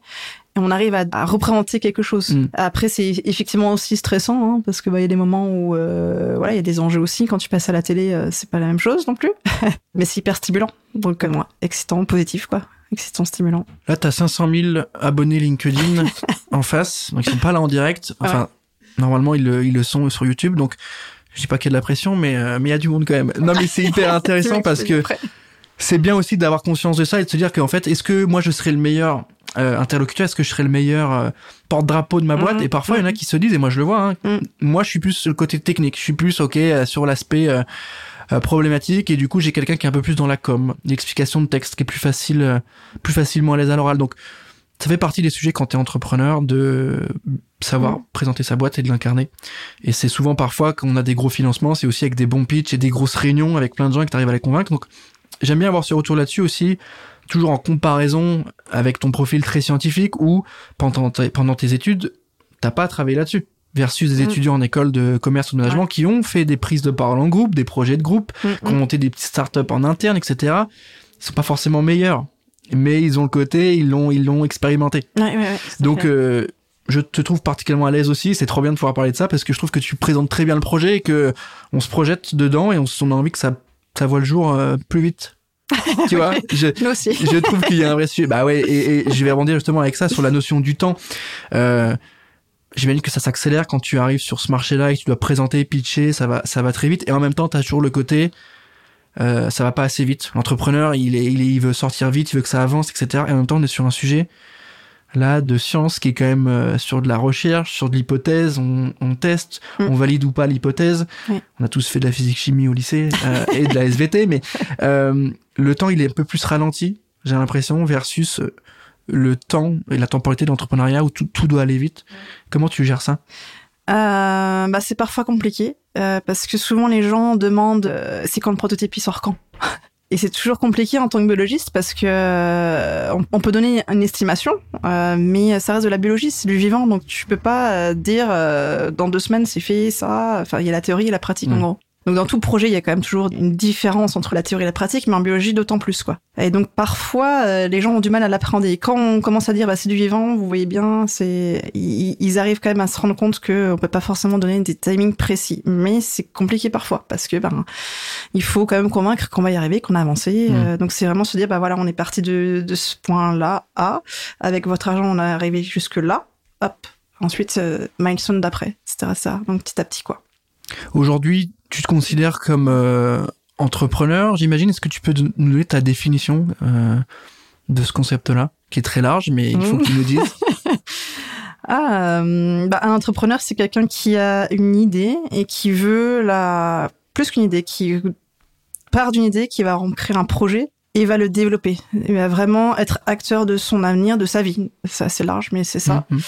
on arrive à, représenter quelque chose. Mm. Après, c'est effectivement aussi stressant hein, parce que bah y a des moments où euh, voilà il y a des enjeux aussi. Quand tu passes à la télé, euh, c'est pas la même chose non plus, mais c'est hyper stimulant. Donc euh, moi, excitant, positif quoi, excitant, stimulant. Là, t'as 500 000 abonnés LinkedIn en face, donc ils sont pas là en direct. Enfin, normalement ils le, ils le sont sur YouTube, donc je dis pas qu'il y a de la pression, mais mais il y a du monde quand même. Non, mais c'est hyper intéressant parce que c'est bien aussi d'avoir conscience de ça et de se dire qu'en fait, est-ce que moi je serais le meilleur euh, interlocuteur, est-ce que je serais le meilleur euh, porte-drapeau de ma boîte? Mhm. Et parfois, il y en a mhm. qui se disent, et moi je le vois, hein, mhm. moi je suis plus sur le côté technique, je suis plus ok euh, sur l'aspect problématique, et du coup j'ai quelqu'un qui est un peu plus dans la com, l'explication de texte, qui est plus facile, plus facilement à l'aise à l'oral. Donc ça fait partie des sujets quand tu es entrepreneur de savoir présenter sa boîte et de l'incarner. Et c'est souvent parfois quand on a des gros financements, c'est aussi avec des bons pitchs et des grosses réunions avec plein de gens que tu arrives à les convaincre. Donc j'aime bien avoir ce retour là-dessus aussi toujours en comparaison avec ton profil très scientifique ou pendant, pendant tes études, t'as pas travaillé là-dessus versus des mm. étudiants en école de commerce ou de management qui ont fait des prises de parole en groupe, des projets de groupe, mm, qui ont mm. monté des petites startups en interne, etc. Ils sont pas forcément meilleurs, mais ils ont le côté, ils l'ont, ils l'ont expérimenté. Donc, euh, je te trouve particulièrement à l'aise aussi. C'est trop bien de pouvoir parler de ça parce que je trouve que tu présentes très bien le projet et que on se projette dedans et on, on a envie que ça, ça voit le jour euh, plus vite tu vois je, je trouve qu'il y a un vrai sujet bah ouais et, et, je vais rebondir justement avec ça sur la notion du temps euh, j'imagine que ça s'accélère quand tu arrives sur ce marché là et que tu dois présenter pitcher ça va ça va très vite et en même temps tu as toujours le côté euh, ça va pas assez vite l'entrepreneur il est, il est il veut sortir vite il veut que ça avance etc et en même temps on est sur un sujet là de science qui est quand même euh, sur de la recherche, sur de l'hypothèse, on, on teste, Mm. on valide ou pas l'hypothèse. Oui. On a tous fait de la physique chimie au lycée euh, et de la SVT, mais euh, le temps il est un peu plus ralenti, j'ai l'impression, versus euh, le temps et la temporalité de l'entrepreneuriat où tout, tout doit aller vite. Comment tu gères ça? Euh, bah, c'est parfois compliqué euh, parce que souvent les gens demandent euh, c'est quand le prototype il sort quand? Et c'est toujours compliqué en tant que biologiste parce que euh, on, on peut donner une estimation euh, mais ça reste de la biologie c'est du vivant. Donc tu peux pas euh, dire euh, dans deux semaines c'est fait ça. Enfin il y a la théorie et la pratique en gros donc dans tout projet il y a quand même toujours une différence entre la théorie et la pratique mais en biologie d'autant plus quoi. Et donc parfois euh, les gens ont du mal à l'appréhender. Et quand on commence à dire bah c'est du vivant vous voyez bien c'est ils, arrivent quand même à se rendre compte que on peut pas forcément donner des timings précis. Mais c'est compliqué parfois parce que ben il faut quand même convaincre qu'on va y arriver qu'on a avancé. Mm. Euh, donc c'est vraiment se dire bah voilà on est parti de, de ce point là à avec votre argent on est arrivé jusque là hop. Ensuite euh, milestone d'après etc ça donc petit à petit quoi. Aujourd'hui, tu te considères comme euh, entrepreneur, j'imagine. Est-ce que tu peux nous donner ta définition euh, de ce concept-là, qui est très large, mais il faut Mm. que tu nous dises? Ah, euh, bah, un entrepreneur, c'est quelqu'un qui a une idée et qui veut la plus qu'une idée, qui part d'une idée, qui va créer un projet et va le développer. Il va vraiment être acteur de son avenir, de sa vie. C'est assez large, mais c'est ça. Mhm.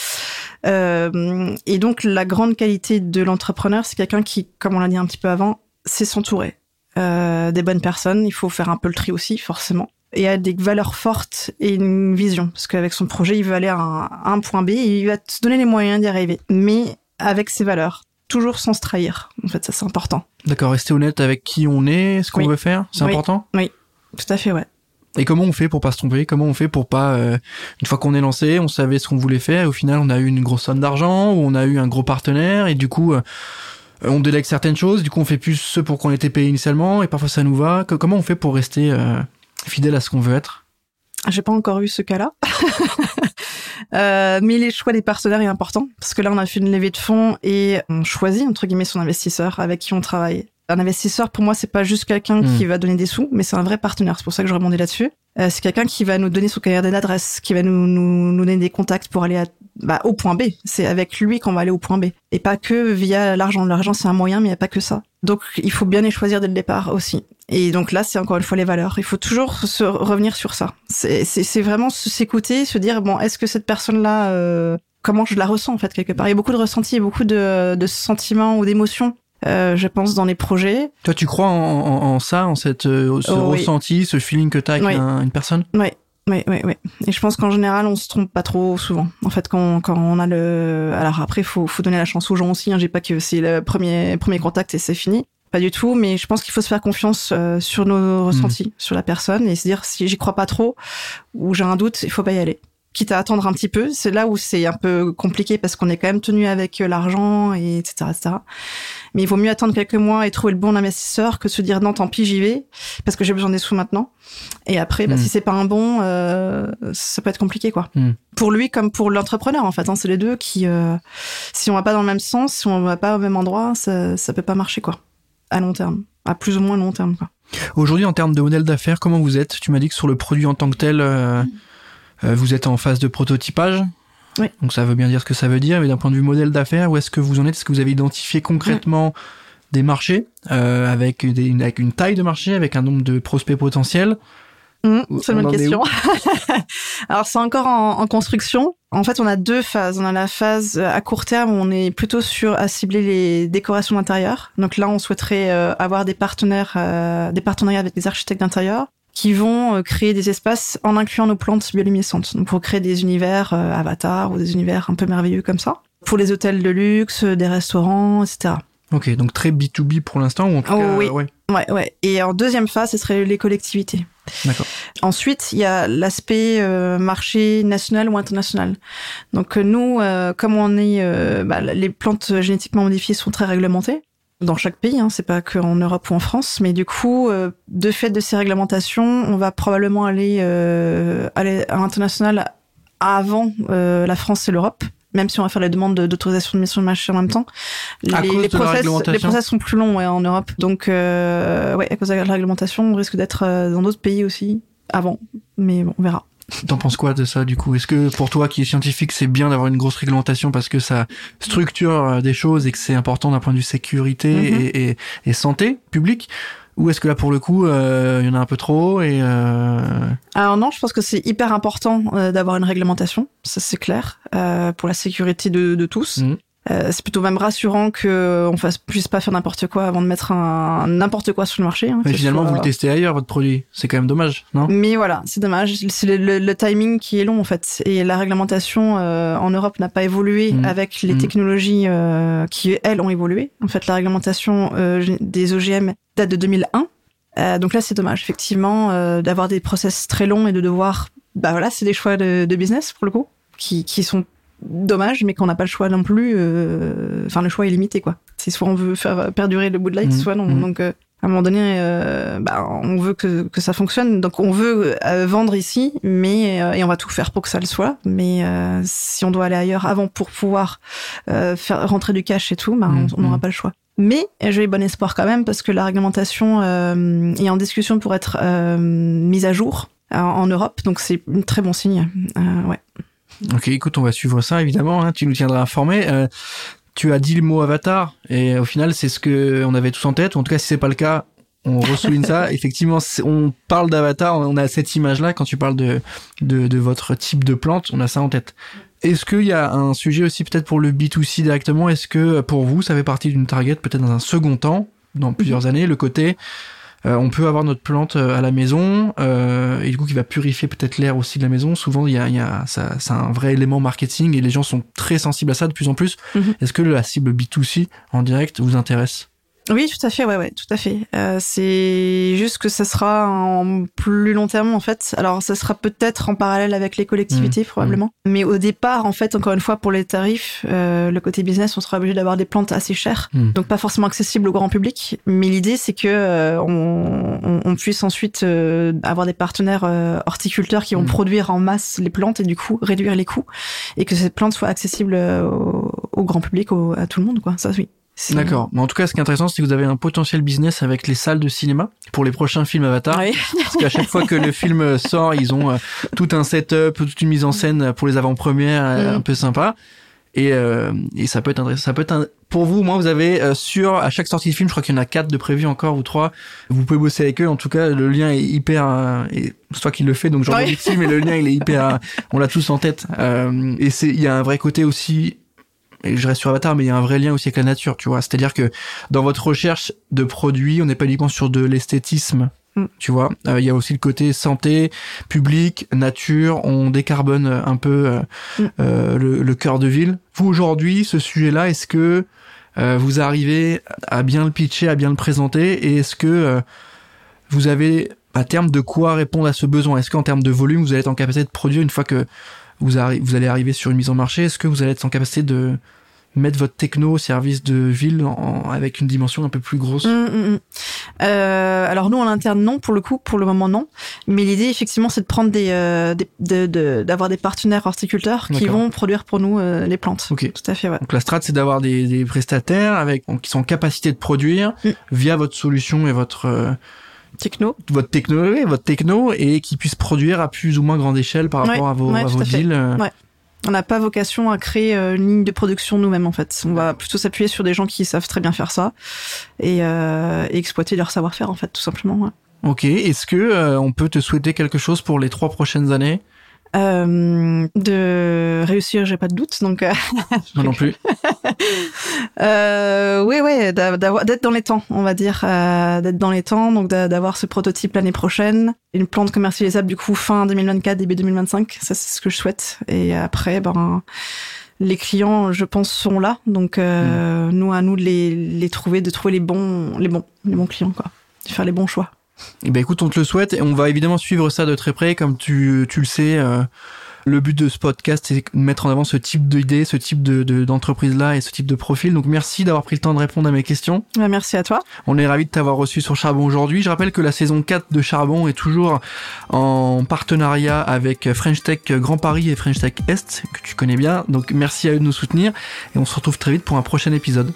Euh, et donc, la grande qualité de l'entrepreneur, c'est quelqu'un qui, comme on l'a dit un petit peu avant, sait s'entourer euh, des bonnes personnes. Il faut faire un peu le tri aussi, forcément. Et a des valeurs fortes et une vision. Parce qu'avec son projet, il veut aller à un, à un point B et il va se donner les moyens d'y arriver. Mais avec ses valeurs. Toujours sans se trahir. En fait, ça, c'est important. D'accord, rester honnête avec qui on est, ce qu'on Oui. veut faire, c'est Oui. important? Tout à fait, ouais. Et comment on fait pour pas se tromper? Comment on fait pour pas, euh, une fois qu'on est lancé, on savait ce qu'on voulait faire, et au final, on a eu une grosse somme d'argent, ou on a eu un gros partenaire, et du coup, euh, on délègue certaines choses, du coup, on fait plus ce pour qu'on était payé initialement, et parfois ça nous va. Comment on fait pour rester euh, fidèle à ce qu'on veut être? J'ai pas encore eu ce cas-là. Euh, mais les choix des partenaires est important parce que là on a fait une levée de fonds et on choisit entre guillemets son investisseur avec qui on travaille. Un investisseur pour moi c'est pas juste quelqu'un qui va donner des sous, mais c'est un vrai partenaire. C'est pour ça que je rebondis là-dessus. Euh, c'est quelqu'un qui va nous donner son carrière d'adresse, qui va nous, nous, nous donner des contacts pour aller à, bah, au point B. C'est avec lui qu'on va aller au point B et pas que via l'argent. L'argent c'est un moyen, mais il y a pas que ça. Donc il faut bien les choisir dès le départ aussi. Et donc là, c'est encore une fois les valeurs. Il faut toujours se revenir sur ça. C'est vraiment s'écouter, se dire bon, est-ce que cette personne-là, euh, comment je la ressens en fait quelque part? Il y a beaucoup de ressentis, beaucoup de, de sentiments ou d'émotions, euh, je pense, dans les projets. Toi, tu crois en, en- en ça, en cette, euh, ce Oh, oui. ressenti, ce feeling que t'as avec Oui. un- une personne? Oui, oui, oui. Et je pense qu'en général, on se trompe pas trop souvent. En fait, quand, quand on a le, alors après, faut, faut donner la chance aux gens aussi. Hein. J'ai pas que c'est le premier, premier contact et c'est fini. Pas du tout, mais je pense qu'il faut se faire confiance euh, sur nos ressentis, sur la personne et se dire si j'y crois pas trop ou j'ai un doute, il faut pas y aller. Quitte à attendre un petit peu, c'est là où c'est un peu compliqué parce qu'on est quand même tenu avec euh, l'argent et etc., etc. Mais il vaut mieux attendre quelques mois et trouver le bon investisseur que se dire non, tant pis, j'y vais parce que j'ai besoin des sous maintenant. Et après, bah, Mm. si c'est pas un bon, euh, ça peut être compliqué, quoi. Mm. Pour lui comme pour l'entrepreneur, en fait, hein, c'est les deux qui, euh, si on va pas dans le même sens, si on va pas au même endroit, ça, ça peut pas marcher, quoi. À long terme, à plus ou moins long terme, quoi. Aujourd'hui, en termes de modèle d'affaires, comment vous êtes? Tu m'as dit que sur le produit en tant que tel, euh, euh, vous êtes en phase de prototypage. Oui. Donc ça veut bien dire ce que ça veut dire, mais d'un point de vue modèle d'affaires, où est-ce que vous en êtes? Est-ce que vous avez identifié concrètement des marchés euh, avec, des- une, avec une taille de marché, avec un nombre de prospects potentiels? Mmh, c'est une on bonne question. Alors c'est encore en, en construction. En fait, on a deux phases. On a la phase euh, à court terme où on est plutôt sur à cibler les décorations d'intérieur. Donc là, on souhaiterait euh, avoir des partenaires, euh, des partenariats avec des architectes d'intérieur qui vont euh, créer des espaces en incluant nos plantes bioluminescentes. Donc pour créer des univers euh, avatars ou des univers un peu merveilleux comme ça. Pour les hôtels de luxe, des restaurants, etc. Ok, donc très B2B pour l'instant, ou en tout Oh, cas, oui. ouais, Ouais, ouais. Et en deuxième phase, ce serait les collectivités. d'accord. Ensuite, il y a l'aspect euh, marché national ou international. Donc euh, nous, euh, comme on est, euh, bah, les plantes génétiquement modifiées sont très réglementées dans chaque pays. Hein, c'est pas qu'en Europe ou en France, mais du coup, euh, de fait de ces réglementations, on va probablement aller, euh, aller à l'international avant euh, la France et l'Europe. Même si on va faire les demandes de- d'autorisation de sur le marché en même temps, À les, cause les de la process, les process sont plus longs ouais, en Europe. Donc, euh, ouais, à cause de la réglementation, on risque d'être euh, dans d'autres pays aussi avant. Mais bon, on verra. T'en penses quoi de ça du coup? Est-ce que pour toi qui est scientifique, c'est bien d'avoir une grosse réglementation parce que ça structure euh, des choses et que c'est important d'un point de vue sécurité et, et- et santé publique? Ou est-ce que là pour le coup, euh, il y en a un peu trop et euh... Alors non, je pense que c'est hyper important euh, d'avoir une réglementation, ça c'est clair, euh, pour la sécurité de, de tous. Mhm. Euh, c'est plutôt même rassurant que on fasse puisse pas faire n'importe quoi avant de mettre un n'importe quoi sur le marché. hein, mais finalement soit- vous le testez ailleurs votre produit C'est quand même dommage, non? Mais voilà, c'est dommage. C'est le, le- le timing qui est long en fait, et la réglementation euh, en Europe n'a pas évolué Mhm. avec les Mhm. technologies euh, qui elles ont évolué. En fait, la réglementation euh, des OGM date de 2001. Euh, donc là, c'est dommage effectivement euh, d'avoir des process très longs et de devoir. Bah voilà, c'est des choix de, de business pour le coup qui, qui sont dommages, mais qu'on n'a pas le choix non plus. euh, Enfin, le choix est limité quoi. C'est soit on veut faire perdurer le bout de light, Mhm. soit non. Mhm. Donc euh, à un moment donné, euh, bah, on veut que, que ça fonctionne, donc on veut euh, vendre ici, mais euh, et on va tout faire pour que ça le soit. Mais euh, si on doit aller ailleurs avant pour pouvoir euh, faire rentrer du cash et tout, bah, Mhm. on n'aura pas le choix. Mais j'ai bon espoir quand même parce que la réglementation euh, est en discussion pour être euh, mise à jour euh, en Europe, donc c'est un très bon signe. Euh, ouais. Ok, écoute, on va suivre ça évidemment. hein, tu nous tiendras informés. Euh, tu as dit le mot avatar et au final c'est ce que on avait tous en tête. Ou en tout cas, si c'est pas le cas, on ressouligne ça. Effectivement, on parle d'avatar, on a cette image-là quand tu parles de, de de votre type de plante, on a ça en tête. Est-ce qu'il y a un sujet aussi peut-être pour le B2C directement? Est-ce que pour vous, ça fait partie d'une target peut-être dans un second temps, dans plusieurs années, le côté euh, on peut avoir notre plante euh, à la maison euh, et du coup qui va purifier peut-être l'air aussi de la maison. Souvent, il y a, y a ça, c'est un vrai élément marketing et les gens sont très sensibles à ça de plus en plus. Mhm. Est-ce que la cible B2C en direct vous intéresse? Oui, tout à fait, ouais, ouais, tout à fait. Euh, c'est juste que ça sera en plus long terme, en fait. Alors, ça sera peut-être en parallèle avec les collectivités, probablement. Mais au départ, en fait, encore une fois, pour les tarifs, euh, le côté business, on sera obligé d'avoir des plantes assez chères, Hmm. donc pas forcément accessibles au grand public. Mais l'idée, c'est que euh, on, on- puisse ensuite euh, avoir des partenaires euh, horticulteurs qui vont produire en masse les plantes et du coup réduire les coûts et que ces plantes soient accessibles euh, au, au grand public, au- à tout le monde, quoi. Ça, oui. D'accord. Mais en tout cas, ce qui est intéressant, c'est que vous avez un potentiel business avec les salles de cinéma pour les prochains films Avatar. Oui. Parce qu'à chaque fois que le film sort, ils ont euh, tout un setup, toute une mise en scène pour les avant-premières, euh, Mm. un peu sympa. Et, euh, et ça peut être intéressant. Ça peut être un- pour vous, moi, vous avez euh, sur à chaque sortie de film, je crois qu'il y en a quatre de prévus encore ou trois. Vous pouvez bosser avec eux. En tout cas, le lien est hyper. euh, et c'est toi qui le fais, donc j'en Oui. dessus, mais le lien il est hyper. euh, on l'a tous en tête. Euh, et c'est il y a un vrai côté aussi. Et je reste sur Avatar, mais il y a un vrai lien aussi avec la nature, tu vois. C'est-à-dire que dans votre recherche de produits, on n'est pas uniquement sur de l'esthétisme, Mm. tu vois. Euh, Il y a aussi le côté santé, public, nature. On décarbone un peu euh, Mm. euh, le, le cœur de ville. Vous aujourd'hui, ce sujet-là, est-ce que vous arrivez à bien le pitcher, à bien le présenter, et est-ce que vous avez à terme de quoi répondre à ce besoin? Est-ce qu'en termes de volume, vous allez être en capacité de produire une fois que vous, allez arriver sur une mise en marché Est-ce que vous allez être en capacité de mettre votre techno au service de ville en- avec une dimension un peu plus grosse? Hum, hum, hum. Euh, alors nous en interne non pour le coup pour le moment non. Mais l'idée effectivement c'est de prendre des, euh, des- de- de- d'avoir des partenaires horticulteurs qui vont produire pour nous euh, les plantes. Ok. tout à fait ouais. Donc la strat, c'est d'avoir des, des prestataires avec qui sont en capacité de produire via votre solution et votre euh, techno votre techno, oui, votre techno, et qui puissent produire à plus ou moins grande échelle par Ouais, rapport à vos, ouais, à vos à fait. deals. euh. Ouais. on n'a pas vocation à créer euh, une ligne de production nous-mêmes en fait on va plutôt s'appuyer sur des gens qui savent très bien faire ça et, euh, et exploiter leur savoir-faire en fait tout simplement. Ok. Est-ce que euh, on peut te souhaiter quelque chose pour les trois prochaines années? Euh, de réussir j'ai pas de doute donc euh, Non, non plus. Euh, oui, oui, d'être dans les temps, on va dire, euh, d'être dans les temps, donc d'a- d'avoir ce prototype l'année prochaine, une plante commercialisable du coup fin 2024, début 2025, ça c'est ce que je souhaite. Et après, ben les clients, je pense, sont là, donc euh, nous à nous de les, les trouver, de trouver les bons, les bons, les bons clients, quoi, de faire les bons choix. Eh ben écoute, on te le souhaite et on va évidemment suivre ça de très près, comme tu, tu le sais. euh, le but de ce podcast, c'est de mettre en avant ce type d'idée, ce type de de- d'entreprise-là et ce type de profil. Donc merci d'avoir pris le temps de répondre à mes questions. Ben, merci à toi. On est ravis de t'avoir reçu sur Charbon aujourd'hui. Je rappelle que la saison 4 de Charbon est toujours en partenariat avec French Tech Grand Paris et French Tech Est, que tu connais bien. Donc merci à eux de nous soutenir et on se retrouve très vite pour un prochain épisode.